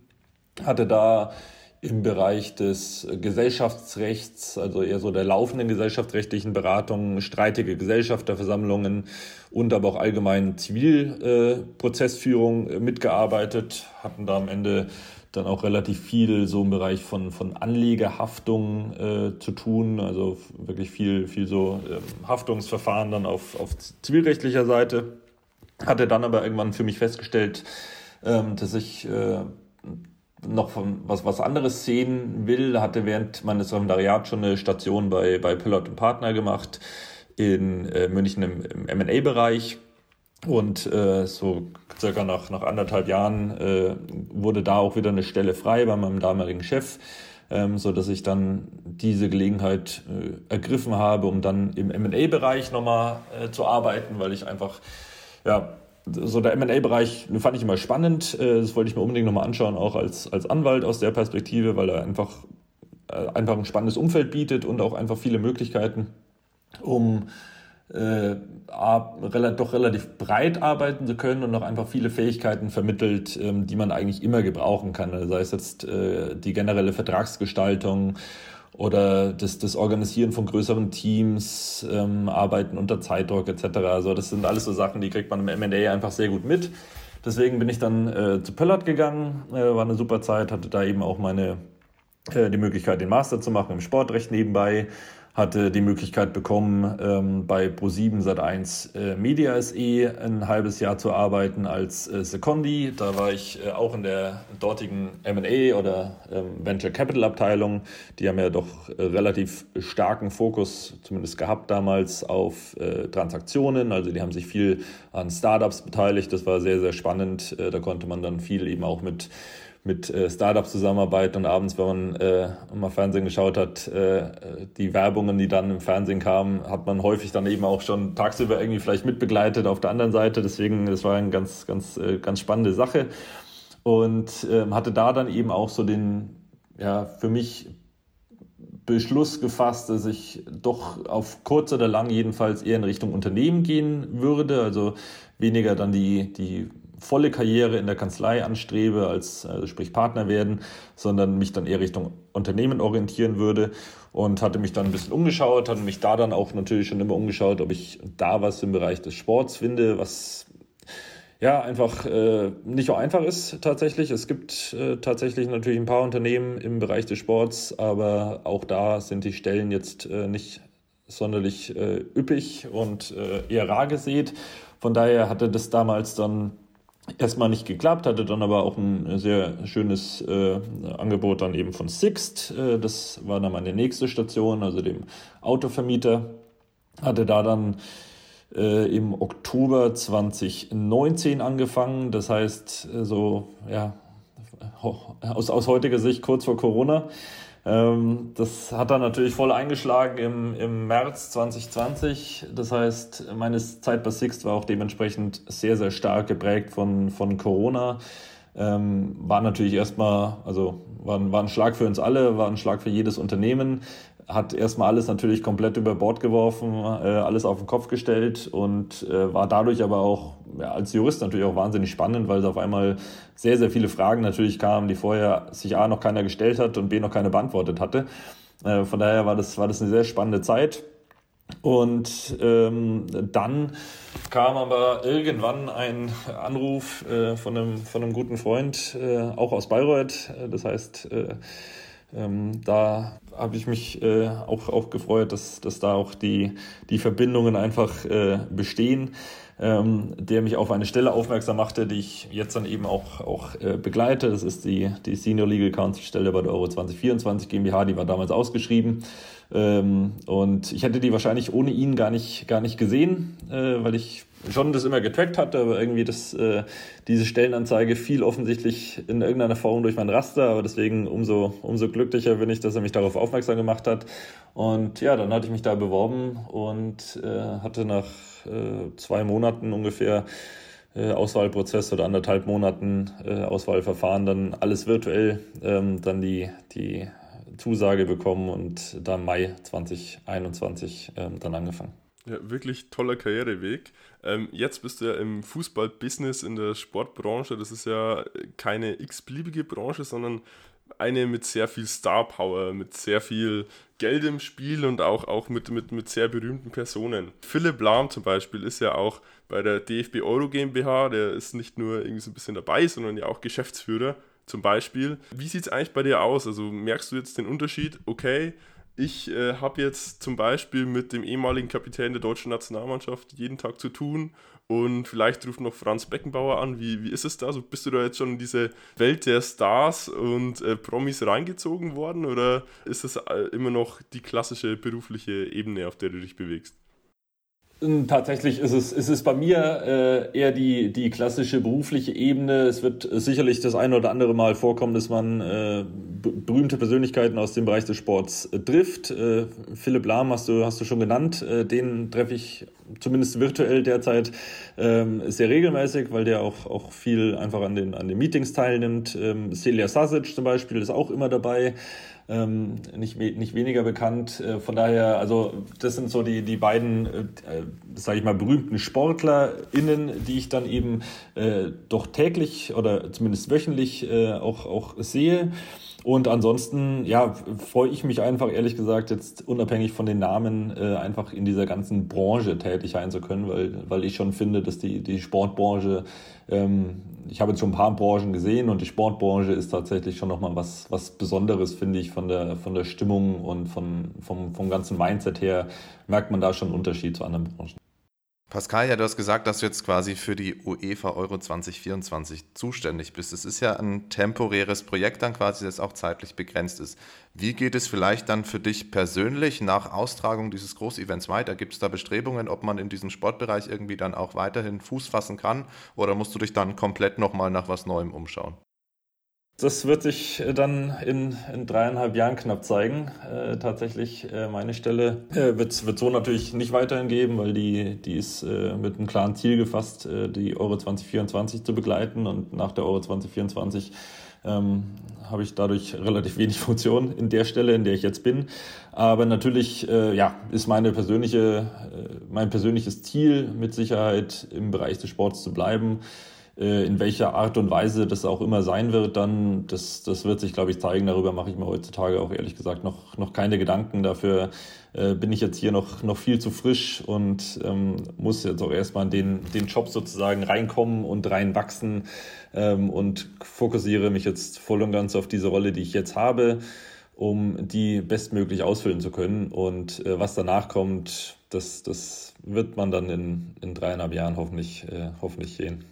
hatte da im Bereich des Gesellschaftsrechts, also eher so der laufenden gesellschaftsrechtlichen Beratungen, streitige Gesellschafterversammlungen und aber auch allgemein Zivilprozessführung äh, mitgearbeitet, hatten da am Ende dann auch relativ viel so im Bereich von, von Anlegehaftung äh, zu tun, also wirklich viel, viel so ähm, Haftungsverfahren dann auf, auf zivilrechtlicher Seite. Hatte dann aber irgendwann für mich festgestellt, ähm, dass ich äh, noch von was, was anderes sehen will, hatte während meines Referendariats schon eine Station bei, bei Pillot und Partner gemacht in äh, München im, im M&A-Bereich. Und äh, so circa nach, nach anderthalb Jahren äh, wurde da auch wieder eine Stelle frei bei meinem damaligen Chef, ähm, so ich dann diese Gelegenheit äh, ergriffen habe, um dann im M&A-Bereich nochmal äh, zu arbeiten, weil ich einfach ja, so der M&A-Bereich fand ich immer spannend. Äh, das wollte ich mir unbedingt nochmal anschauen, auch als, als Anwalt aus der Perspektive, weil er einfach, äh, einfach ein spannendes Umfeld bietet und auch einfach viele Möglichkeiten, um äh, doch relativ breit arbeiten zu können und noch einfach viele Fähigkeiten vermittelt, ähm, die man eigentlich immer gebrauchen kann. Also sei es jetzt äh, die generelle Vertragsgestaltung oder das, das Organisieren von größeren Teams, ähm, Arbeiten unter Zeitdruck etc. Also das sind alles so Sachen, die kriegt man im M&A einfach sehr gut mit. Deswegen bin ich dann äh, zu Pöllert gegangen, äh, war eine super Zeit, hatte da eben auch meine die Möglichkeit, den Master zu machen im Sportrecht nebenbei hatte die Möglichkeit bekommen, ähm, bei Pro7 Sat1 äh, Media SE ein halbes Jahr zu arbeiten als äh, Secondi. Da war ich äh, auch in der dortigen M&A oder ähm, Venture Capital Abteilung. Die haben ja doch äh, relativ starken Fokus, zumindest gehabt damals, auf äh, Transaktionen. Also die haben sich viel an Startups beteiligt. Das war sehr, sehr spannend. Äh, da konnte man dann viel eben auch mit mit äh, Startups zusammenarbeiten und abends, wenn man äh, mal Fernsehen geschaut hat, äh, die Werbungen, die dann im Fernsehen kamen, hat man häufig dann eben auch schon tagsüber irgendwie vielleicht mitbegleitet auf der anderen Seite. Deswegen, das war eine ganz, ganz, äh, ganz spannende Sache und äh, hatte da dann eben auch so den, ja, für mich Beschluss gefasst, dass ich doch auf kurz oder lang jedenfalls eher in Richtung Unternehmen gehen würde, also weniger dann die, die volle Karriere in der Kanzlei anstrebe, als also sprich Partner werden, sondern mich dann eher Richtung Unternehmen orientieren würde und hatte mich dann ein bisschen umgeschaut, hatte mich da dann auch natürlich schon immer umgeschaut, ob ich da was im Bereich des Sports finde, was ja einfach äh, nicht so einfach ist tatsächlich. Es gibt äh, tatsächlich natürlich ein paar Unternehmen im Bereich des Sports, aber auch da sind die Stellen jetzt äh, nicht sonderlich äh, üppig und äh, eher rar gesät. Von daher hatte das damals dann erstmal nicht geklappt, hatte dann aber auch ein sehr schönes äh, Angebot dann eben von Sixt. Äh, das war dann meine nächste Station, also dem Autovermieter. Hatte da dann äh, im Oktober 2019 angefangen. Das heißt, äh, so, ja, aus, aus heutiger Sicht kurz vor Corona. Ähm, das hat dann natürlich voll eingeschlagen im, im März 2020. Das heißt, meine Zeit bei Sixt war auch dementsprechend sehr, sehr stark geprägt von, von Corona. Ähm, war natürlich erstmal, also war, war ein Schlag für uns alle, war ein Schlag für jedes Unternehmen hat erstmal alles natürlich komplett über Bord geworfen, äh, alles auf den Kopf gestellt und äh, war dadurch aber auch ja, als Jurist natürlich auch wahnsinnig spannend, weil es auf einmal sehr, sehr viele Fragen natürlich kamen, die vorher sich A noch keiner gestellt hat und B noch keiner beantwortet hatte. Äh, von daher war das, war das eine sehr spannende Zeit. Und ähm, dann kam aber irgendwann ein Anruf äh, von, einem, von einem guten Freund, äh, auch aus Bayreuth. Das heißt, äh, ähm, da habe ich mich äh, auch, auch gefreut, dass, dass da auch die, die Verbindungen einfach äh, bestehen, ähm, der mich auf eine Stelle aufmerksam machte, die ich jetzt dann eben auch, auch äh, begleite. Das ist die, die Senior Legal Counsel Stelle bei der Euro 2024 GmbH, die war damals ausgeschrieben. Ähm, und ich hätte die wahrscheinlich ohne ihn gar nicht, gar nicht gesehen, äh, weil ich schon das immer getrackt hatte, aber irgendwie das, äh, diese Stellenanzeige fiel offensichtlich in irgendeiner Form durch mein Raster, aber deswegen umso, umso glücklicher bin ich, dass er mich darauf aufmerksam gemacht hat. Und ja, dann hatte ich mich da beworben und äh, hatte nach äh, zwei Monaten ungefähr äh, Auswahlprozess oder anderthalb Monaten äh, Auswahlverfahren dann alles virtuell, ähm, dann die, die Zusage bekommen und da Mai 2021 ähm, dann angefangen. Ja, wirklich toller Karriereweg. Ähm, jetzt bist du ja im Fußball-Business, in der Sportbranche. Das ist ja keine x-beliebige Branche, sondern eine mit sehr viel Star-Power, mit sehr viel Geld im Spiel und auch, auch mit, mit, mit sehr berühmten Personen. Philipp Lahm zum Beispiel ist ja auch bei der DFB Euro GmbH, der ist nicht nur irgendwie so ein bisschen dabei, sondern ja auch Geschäftsführer zum Beispiel. Wie sieht es eigentlich bei dir aus? Also merkst du jetzt den Unterschied, okay, ich äh, habe jetzt zum Beispiel mit dem ehemaligen Kapitän der deutschen Nationalmannschaft jeden Tag zu tun und vielleicht ruft noch Franz Beckenbauer an. Wie, wie ist es da? So, bist du da jetzt schon in diese Welt der Stars und äh, Promis reingezogen worden oder ist das äh, immer noch die klassische berufliche Ebene, auf der du dich bewegst? Ähm, tatsächlich ist es, ist es bei mir äh, eher die, die klassische berufliche Ebene. Es wird sicherlich das eine oder andere Mal vorkommen, dass man äh, berühmte Persönlichkeiten aus dem Bereich des Sports äh, trifft. Äh, Philipp Lahm hast du, hast du schon genannt. Äh, den treffe ich zumindest virtuell derzeit ähm, sehr regelmäßig, weil der auch, auch viel einfach an den, an den Meetings teilnimmt. Ähm, Celia Sasic zum Beispiel ist auch immer dabei ähm, nicht, nicht weniger bekannt. Äh, von daher, also das sind so die, die beiden, äh, sage ich mal, berühmten SportlerInnen, die ich dann eben äh, doch täglich oder zumindest wöchentlich äh, auch, auch sehe. Und ansonsten, ja, freue ich mich einfach, ehrlich gesagt, jetzt unabhängig von den Namen, äh, einfach in dieser ganzen Branche tätig sein zu können, weil, weil ich schon finde, dass die, die Sportbranche, ähm, ich habe jetzt schon ein paar Branchen gesehen und die Sportbranche ist tatsächlich schon nochmal was, was Besonderes, finde ich, von der, von der Stimmung und von, vom, vom ganzen Mindset her merkt man da schon einen Unterschied zu anderen Branchen. Pascal, ja, du hast gesagt, dass du jetzt quasi für die UEFA Euro 2024 zuständig bist. Es ist ja ein temporäres Projekt dann quasi, das auch zeitlich begrenzt ist. Wie geht es vielleicht dann für dich persönlich nach Austragung dieses Großevents weiter? Gibt es da Bestrebungen, ob man in diesem Sportbereich irgendwie dann auch weiterhin Fuß fassen kann? Oder musst du dich dann komplett nochmal nach was Neuem umschauen? Das wird sich äh, dann in, in dreieinhalb Jahren knapp zeigen. Äh, tatsächlich, äh, meine Stelle äh, wird es so natürlich nicht weiterhin geben, weil die, die ist äh, mit einem klaren Ziel gefasst, äh, die Euro 2024 zu begleiten. Und nach der Euro 2024 ähm, habe ich dadurch relativ wenig Funktion in der Stelle, in der ich jetzt bin. Aber natürlich äh, ja, ist meine persönliche, äh, mein persönliches Ziel mit Sicherheit im Bereich des Sports zu bleiben. Äh, in welcher Art und Weise das auch immer sein wird, dann, das, das wird sich, glaube ich, zeigen. Darüber mache ich mir heutzutage auch ehrlich gesagt noch, noch keine Gedanken. Dafür äh, bin ich jetzt hier noch, noch viel zu frisch und ähm, muss jetzt auch erstmal in den, den Job sozusagen reinkommen und reinwachsen ähm, und fokussiere mich jetzt voll und ganz auf diese Rolle, die ich jetzt habe um die bestmöglich ausfüllen zu können. Und äh, was danach kommt, das, das wird man dann in, in dreieinhalb Jahren hoffentlich, äh, hoffentlich sehen.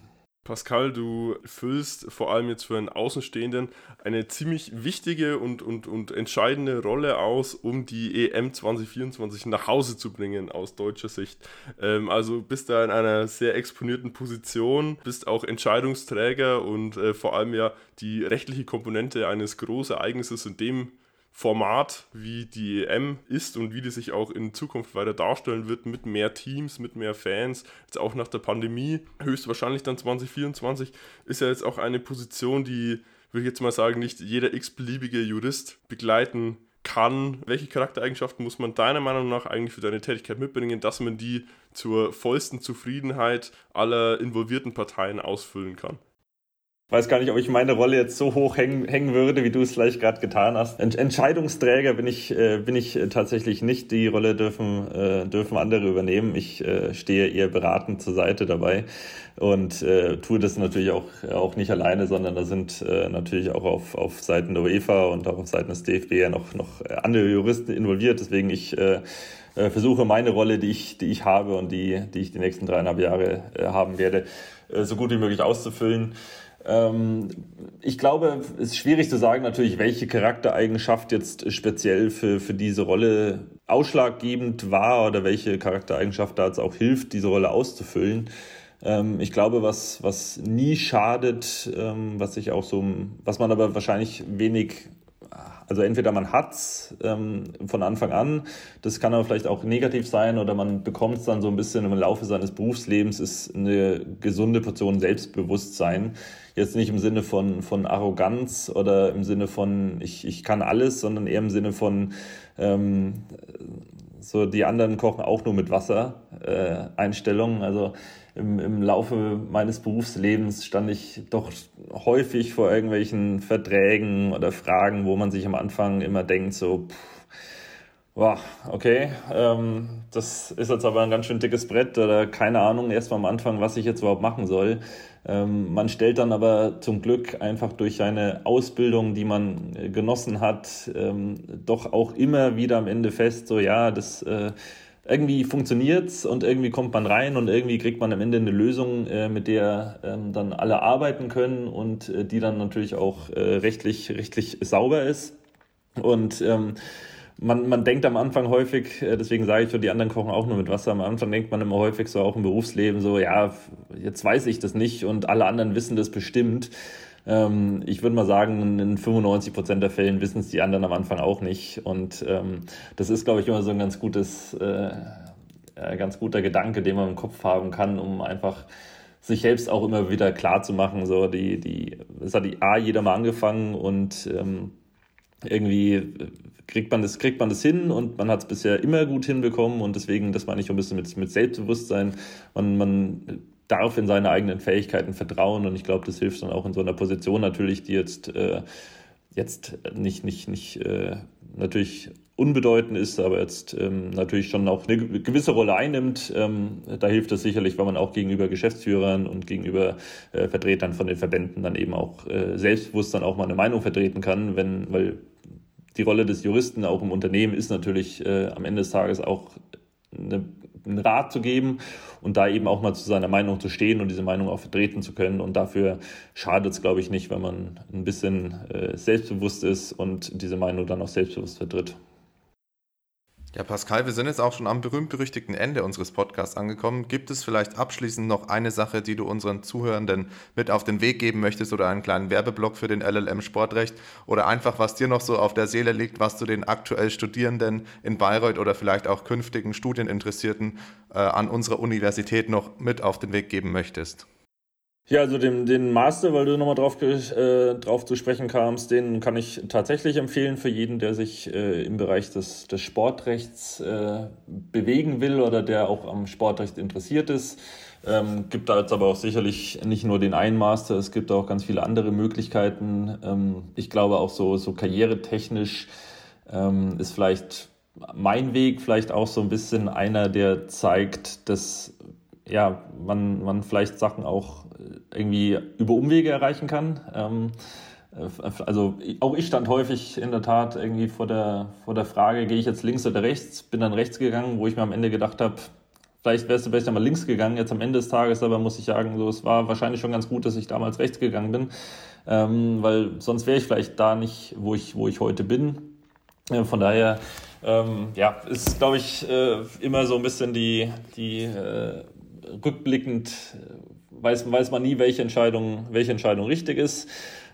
Pascal, du füllst vor allem jetzt für einen Außenstehenden eine ziemlich wichtige und, und, und entscheidende Rolle aus, um die EM 2024 nach Hause zu bringen aus deutscher Sicht. Ähm, also bist da in einer sehr exponierten Position, bist auch Entscheidungsträger und äh, vor allem ja die rechtliche Komponente eines Großereignisses in dem Format, wie die EM ist und wie die sich auch in Zukunft weiter darstellen wird, mit mehr Teams, mit mehr Fans, jetzt auch nach der Pandemie, höchstwahrscheinlich dann 2024, ist ja jetzt auch eine Position, die, würde ich jetzt mal sagen, nicht jeder x-beliebige Jurist begleiten kann. Welche Charaktereigenschaften muss man deiner Meinung nach eigentlich für deine Tätigkeit mitbringen, dass man die zur vollsten Zufriedenheit aller involvierten Parteien ausfüllen kann? Weiß gar nicht, ob ich meine Rolle jetzt so hoch hängen, hängen würde, wie du es vielleicht gerade getan hast. Ent Entscheidungsträger bin ich, äh, bin ich äh, tatsächlich nicht. Die Rolle dürfen, äh, dürfen andere übernehmen. Ich äh, stehe eher beratend zur Seite dabei und äh, tue das natürlich auch, auch nicht alleine, sondern da sind äh, natürlich auch auf, auf Seiten der UEFA und auch auf Seiten des DFB ja noch, noch andere Juristen involviert. Deswegen ich äh, äh, versuche meine Rolle, die ich, die ich habe und die, die ich die nächsten dreieinhalb Jahre äh, haben werde, so gut wie möglich auszufüllen. Ähm, ich glaube, es ist schwierig zu sagen natürlich, welche Charaktereigenschaft jetzt speziell für, für diese Rolle ausschlaggebend war oder welche Charaktereigenschaft da jetzt auch hilft, diese Rolle auszufüllen. Ähm, ich glaube, was, was nie schadet, ähm, was ich auch so, was man aber wahrscheinlich wenig also entweder man hat's ähm, von Anfang an, das kann aber vielleicht auch negativ sein, oder man bekommt es dann so ein bisschen im Laufe seines Berufslebens, ist eine gesunde Portion Selbstbewusstsein. Jetzt nicht im Sinne von, von Arroganz oder im Sinne von ich, ich kann alles, sondern eher im Sinne von ähm, so die anderen kochen auch nur mit Wasser äh. Also im, im Laufe meines Berufslebens stand ich doch häufig vor irgendwelchen Verträgen oder Fragen, wo man sich am Anfang immer denkt, so, pff, Wow, okay. Ähm, das ist jetzt aber ein ganz schön dickes Brett oder keine Ahnung erst mal am Anfang, was ich jetzt überhaupt machen soll. Ähm, man stellt dann aber zum Glück einfach durch eine Ausbildung, die man äh, genossen hat, ähm, doch auch immer wieder am Ende fest, so ja, das äh, irgendwie funktioniert's und irgendwie kommt man rein und irgendwie kriegt man am Ende eine Lösung, äh, mit der ähm, dann alle arbeiten können und die dann natürlich auch rechtlich, rechtlich sauber ist. Und ähm, man, man denkt am Anfang häufig, äh, deswegen sage ich so, die anderen kochen auch nur mit Wasser. Am Anfang denkt man immer häufig so auch im Berufsleben so, ja, jetzt weiß ich das nicht und alle anderen wissen das bestimmt. Ähm, ich würde mal sagen, in 95 Prozent der Fällen wissen es die anderen am Anfang auch nicht. Und ähm, das ist, glaube ich, immer so ein ganz gutes, äh, äh, ganz guter Gedanke, den man im Kopf haben kann, um einfach sich selbst auch immer wieder klar zu machen. So die, die, es hat die A jeder mal angefangen und ähm, irgendwie kriegt man das, kriegt man das hin und man hat es bisher immer gut hinbekommen und deswegen, das meine ich ein bisschen mit, mit Selbstbewusstsein. Man, man darf in seine eigenen Fähigkeiten vertrauen und ich glaube, das hilft dann auch in so einer Position natürlich, die jetzt, äh, jetzt nicht, nicht, nicht äh, natürlich unbedeutend ist, aber jetzt ähm, natürlich schon auch eine gewisse Rolle einnimmt. Ähm, da hilft es sicherlich, weil man auch gegenüber Geschäftsführern und gegenüber äh, Vertretern von den Verbänden dann eben auch äh, selbstbewusst dann auch mal eine Meinung vertreten kann, wenn, weil die Rolle des Juristen auch im Unternehmen ist natürlich äh, am Ende des Tages auch eine, einen Rat zu geben und da eben auch mal zu seiner Meinung zu stehen und diese Meinung auch vertreten zu können. Und dafür schadet es, glaube ich, nicht, wenn man ein bisschen äh, selbstbewusst ist und diese Meinung dann auch selbstbewusst vertritt. Ja, Pascal, wir sind jetzt auch schon am berühmt-berüchtigten Ende unseres Podcasts angekommen. Gibt es vielleicht abschließend noch eine Sache, die du unseren Zuhörenden mit auf den Weg geben möchtest oder einen kleinen Werbeblock für den LLM Sportrecht oder einfach, was dir noch so auf der Seele liegt, was du den aktuell Studierenden in Bayreuth oder vielleicht auch künftigen Studieninteressierten äh, an unserer Universität noch mit auf den Weg geben möchtest? Ja, also den, den Master, weil du nochmal drauf, äh, drauf zu sprechen kamst, den kann ich tatsächlich empfehlen für jeden, der sich äh, im Bereich des, des Sportrechts äh, bewegen will oder der auch am Sportrecht interessiert ist. Ähm, gibt da jetzt aber auch sicherlich nicht nur den einen Master, es gibt auch ganz viele andere Möglichkeiten. Ähm, ich glaube auch so, so karrieretechnisch ähm, ist vielleicht mein Weg vielleicht auch so ein bisschen einer, der zeigt, dass ja, man, man vielleicht Sachen auch irgendwie über Umwege erreichen kann. Ähm, äh, also auch ich stand häufig in der Tat irgendwie vor der, vor der Frage, gehe ich jetzt links oder rechts? Bin dann rechts gegangen, wo ich mir am Ende gedacht habe, vielleicht wärst du vielleicht einmal links gegangen, jetzt am Ende des Tages, aber muss ich sagen, so, es war wahrscheinlich schon ganz gut, dass ich damals rechts gegangen bin, ähm, weil sonst wäre ich vielleicht da nicht, wo ich, wo ich heute bin. Äh, von daher, ähm, ja, ist, glaube ich, äh, immer so ein bisschen die, die äh, rückblickend weiß, weiß man nie, welche Entscheidung, welche Entscheidung richtig ist.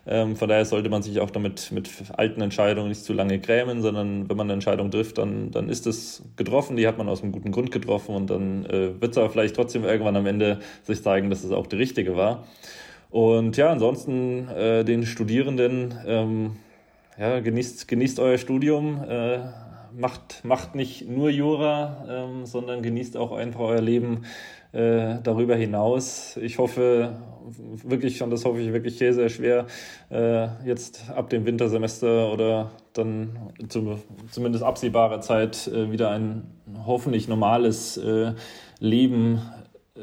Ähm, von daher sollte man sich auch damit mit alten Entscheidungen nicht zu lange grämen, sondern wenn man eine Entscheidung trifft, dann, dann ist es getroffen, die hat man aus einem guten Grund getroffen und dann äh, wird es aber vielleicht trotzdem irgendwann am Ende sich zeigen, dass es auch die richtige war. Und ja, ansonsten äh, den Studierenden, ähm, ja, genießt, genießt euer Studium, äh, macht, macht nicht nur Jura, ähm, sondern genießt auch einfach euer Leben äh, darüber hinaus. Ich hoffe wirklich, und das hoffe ich wirklich sehr, sehr schwer, äh, jetzt ab dem Wintersemester oder dann zu, zumindest absehbarer Zeit äh, wieder ein hoffentlich normales äh, Leben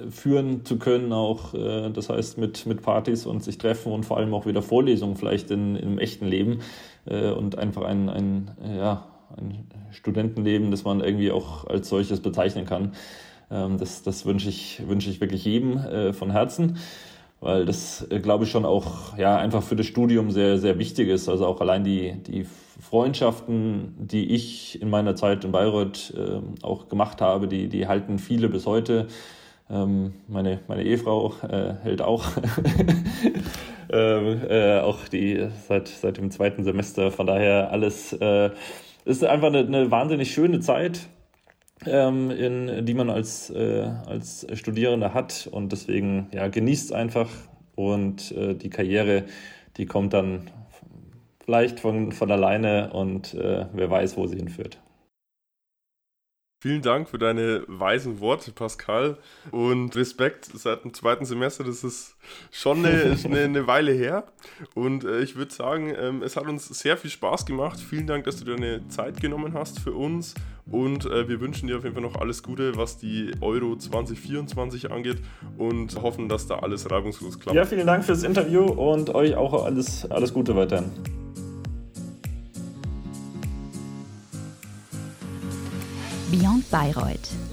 führen zu können, auch äh, das heißt mit, mit Partys und sich treffen und vor allem auch wieder Vorlesungen vielleicht in, im echten Leben äh, und einfach ein, ein, ja, ein Studentenleben, das man irgendwie auch als solches bezeichnen kann. Ähm, das das wünsche ich, wünsche ich wirklich jedem äh, von Herzen, weil das, äh, glaube ich, schon auch ja, einfach für das Studium sehr, sehr wichtig ist. Also auch allein die, die Freundschaften, die ich in meiner Zeit in Bayreuth äh, auch gemacht habe, die, die halten viele bis heute. Ähm, meine, meine Ehefrau äh, hält auch, ähm, äh, auch die seit, seit dem zweiten Semester. Von daher alles äh, ist einfach eine, eine wahnsinnig schöne Zeit, ähm, in, die man als, äh, als Studierender hat. Und deswegen ja, genießt einfach und äh, die Karriere, die kommt dann vielleicht von, von alleine und äh, wer weiß, wo sie hinführt. Vielen Dank für deine weisen Worte, Pascal. Und Respekt seit dem zweiten Semester, das ist schon eine, eine, eine Weile her. Und äh, ich würde sagen, ähm, es hat uns sehr viel Spaß gemacht. Vielen Dank, dass du deine Zeit genommen hast für uns. Und äh, wir wünschen dir auf jeden Fall noch alles Gute, was die Euro 2024 angeht. Und hoffen, dass da alles reibungslos klappt. Ja, vielen Dank fürs Interview und euch auch alles, alles Gute weiterhin. Beyond Bayreuth